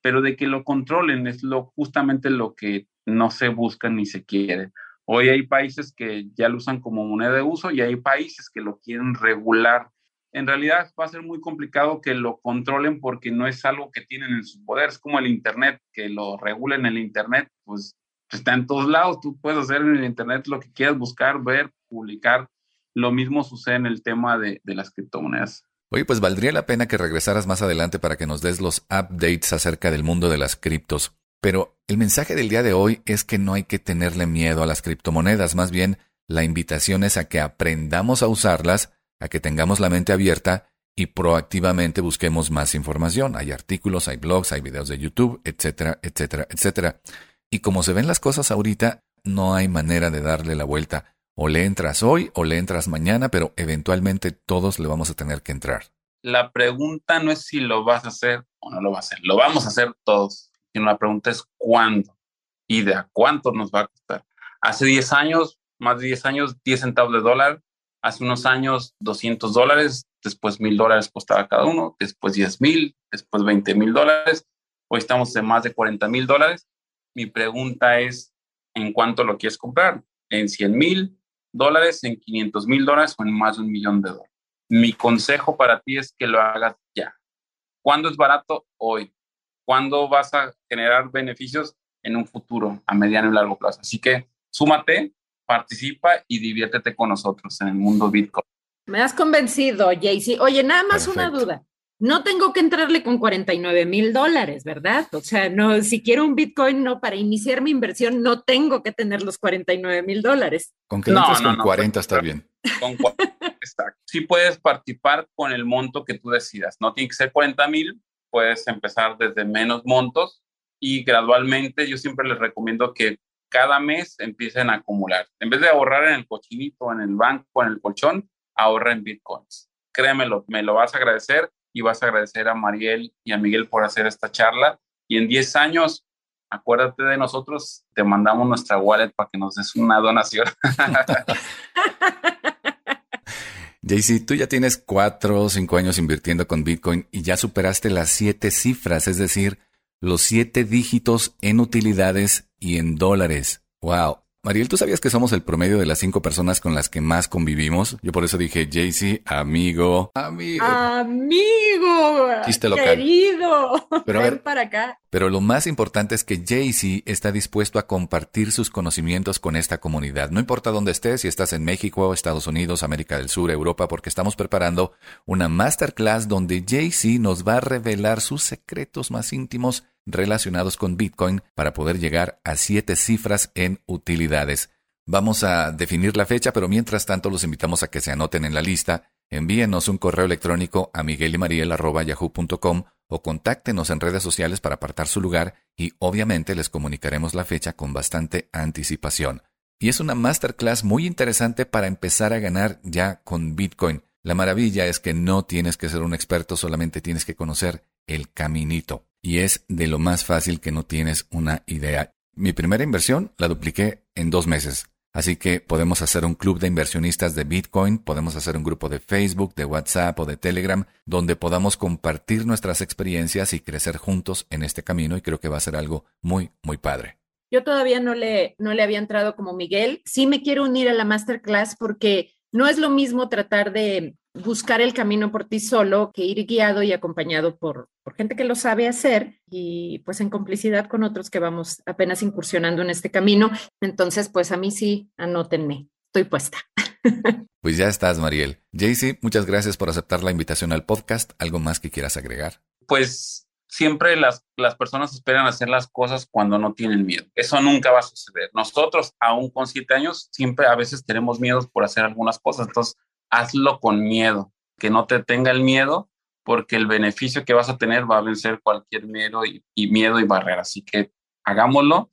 pero de que lo controlen es lo, justamente lo que no se busca ni se quiere. Hoy hay países que ya lo usan como moneda de uso y hay países que lo quieren regular. En realidad va a ser muy complicado que lo controlen porque no es algo que tienen en su poder. Es como el Internet, que lo regulen el Internet, pues está en todos lados. Tú puedes hacer en el Internet lo que quieras buscar, ver, publicar. Lo mismo sucede en el tema de, de las criptomonedas. Oye, pues valdría la pena que regresaras más adelante para que nos des los updates acerca del mundo de las criptos. Pero el mensaje del día de hoy es que no hay que tenerle miedo a las criptomonedas, más bien la invitación es a que aprendamos a usarlas, a que tengamos la mente abierta y proactivamente busquemos más información. Hay artículos, hay blogs, hay videos de YouTube, etcétera, etcétera, etcétera. Y como se ven las cosas ahorita, no hay manera de darle la vuelta. O le entras hoy o le entras mañana, pero eventualmente todos le vamos a tener que entrar. La pregunta no es si lo vas a hacer o no lo vas a hacer. Lo vamos a hacer todos. Sino la pregunta es cuándo y a cuánto nos va a costar. Hace 10 años, más de 10 años, 10 centavos de dólar. Hace unos años, 200 dólares. Después, 1000 dólares costaba cada uno. Después, 10 mil. Después, 20 mil dólares. Hoy estamos en más de 40 mil dólares. Mi pregunta es, ¿en cuánto lo quieres comprar? ¿En 100 mil? Dólares, en 500 mil dólares o en más de un millón de dólares. Mi consejo para ti es que lo hagas ya. ¿Cuándo es barato? Hoy. ¿Cuándo vas a generar beneficios en un futuro, a mediano y largo plazo? Así que súmate, participa y diviértete con nosotros en el mundo Bitcoin. Me has convencido, Jaycee. Oye, nada más una duda no tengo que entrarle con 49 mil dólares, ¿verdad? O sea, no, si quiero un Bitcoin, no, para iniciar mi inversión, no tengo que tener los 49 mil dólares. Con que no, con 40 está bien. Con 40, exacto. Sí puedes participar con el monto que tú decidas. No tiene que ser 40 mil, puedes empezar desde menos montos y gradualmente yo siempre les recomiendo que cada mes empiecen a acumular. En vez de ahorrar en el cochinito, en el banco, en el colchón, ahorra en Bitcoins. Créemelo, me lo vas a agradecer y vas a agradecer a Mariel y a Miguel por hacer esta charla. Y en 10 años, acuérdate de nosotros, te mandamos nuestra wallet para que nos des una donación. JC, tú ya tienes cuatro o cinco años invirtiendo con Bitcoin y ya superaste las siete cifras, es decir, los siete dígitos en utilidades y en dólares. ¡Wow! Mariel, ¿tú sabías que somos el promedio de las cinco personas con las que más convivimos? Yo por eso dije, Jaycee, amigo. Amigo. Amigo. Querido. Pero Ven para acá. Pero lo más importante es que Jaycee está dispuesto a compartir sus conocimientos con esta comunidad. No importa dónde estés, si estás en México, Estados Unidos, América del Sur, Europa, porque estamos preparando una masterclass donde Jaycee nos va a revelar sus secretos más íntimos relacionados con Bitcoin para poder llegar a siete cifras en utilidades. Vamos a definir la fecha, pero mientras tanto los invitamos a que se anoten en la lista, envíenos un correo electrónico a miguelymariel.yahoo.com o contáctenos en redes sociales para apartar su lugar y obviamente les comunicaremos la fecha con bastante anticipación. Y es una masterclass muy interesante para empezar a ganar ya con Bitcoin. La maravilla es que no tienes que ser un experto, solamente tienes que conocer el caminito y es de lo más fácil que no tienes una idea. Mi primera inversión la dupliqué en dos meses. Así que podemos hacer un club de inversionistas de Bitcoin, podemos hacer un grupo de Facebook, de WhatsApp o de Telegram, donde podamos compartir nuestras experiencias y crecer juntos en este camino y creo que va a ser algo muy, muy padre. Yo todavía no le, no le había entrado como Miguel. Sí me quiero unir a la masterclass porque no es lo mismo tratar de buscar el camino por ti solo que ir guiado y acompañado por, por, gente que lo sabe hacer y pues en complicidad con otros que vamos apenas incursionando en este camino. Entonces, pues a mí sí, anótenme, estoy puesta. Pues ya estás, Mariel. Jaycee, muchas gracias por aceptar la invitación al podcast. ¿Algo más que quieras agregar? Pues siempre las, las personas esperan hacer las cosas cuando no tienen miedo. Eso nunca va a suceder. Nosotros, aún con siete años, siempre a veces tenemos miedos por hacer algunas cosas. Entonces, hazlo con miedo, que no te tenga el miedo, porque el beneficio que vas a tener va a vencer cualquier miedo y, miedo y barrera. Así que hagámoslo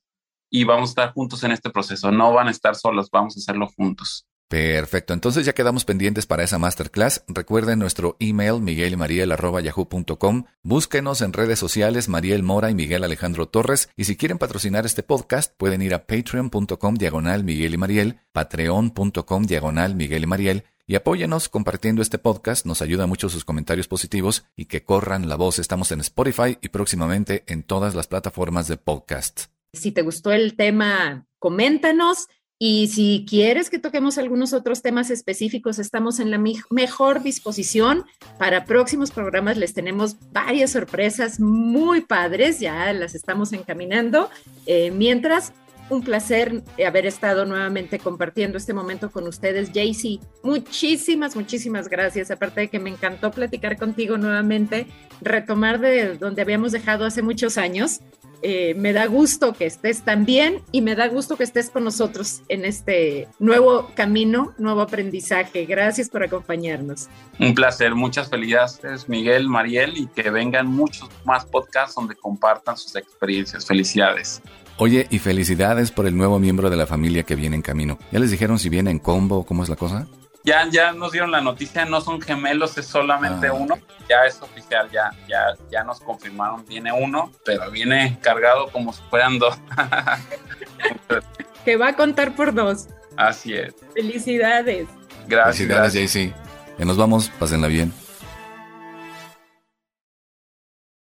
y vamos a estar juntos en este proceso. No van a estar solos, vamos a hacerlo juntos. Perfecto, entonces ya quedamos pendientes para esa masterclass. Recuerden nuestro email miguelymariel.yahoo.com. Búsquenos en redes sociales Mariel Mora y Miguel Alejandro Torres. Y si quieren patrocinar este podcast, pueden ir a patreon.com diagonal Miguel y Mariel, patreon.com diagonal Miguel y Mariel y apóyenos compartiendo este podcast, nos ayuda mucho sus comentarios positivos y que corran la voz. Estamos en Spotify y próximamente en todas las plataformas de podcast. Si te gustó el tema, coméntanos. Y si quieres que toquemos algunos otros temas específicos, estamos en la mejor disposición. Para próximos programas les tenemos varias sorpresas muy padres, ya las estamos encaminando. Eh, mientras, un placer haber estado nuevamente compartiendo este momento con ustedes. Jaycee, muchísimas, muchísimas gracias. Aparte de que me encantó platicar contigo nuevamente, retomar de donde habíamos dejado hace muchos años. Eh, me da gusto que estés también y me da gusto que estés con nosotros en este nuevo camino, nuevo aprendizaje. Gracias por acompañarnos. Un placer, muchas felicidades Miguel, Mariel y que vengan muchos más podcasts donde compartan sus experiencias. Felicidades. Oye, y felicidades por el nuevo miembro de la familia que viene en camino. ¿Ya les dijeron si viene en combo? ¿Cómo es la cosa? Ya, ya nos dieron la noticia, no son gemelos, es solamente ah. uno. Ya es oficial, ya, ya, ya nos confirmaron, viene uno, pero viene cargado como si fueran dos. que va a contar por dos. Así es. Felicidades. Gracias. Felicidades, JC. Ya nos vamos, pásenla bien.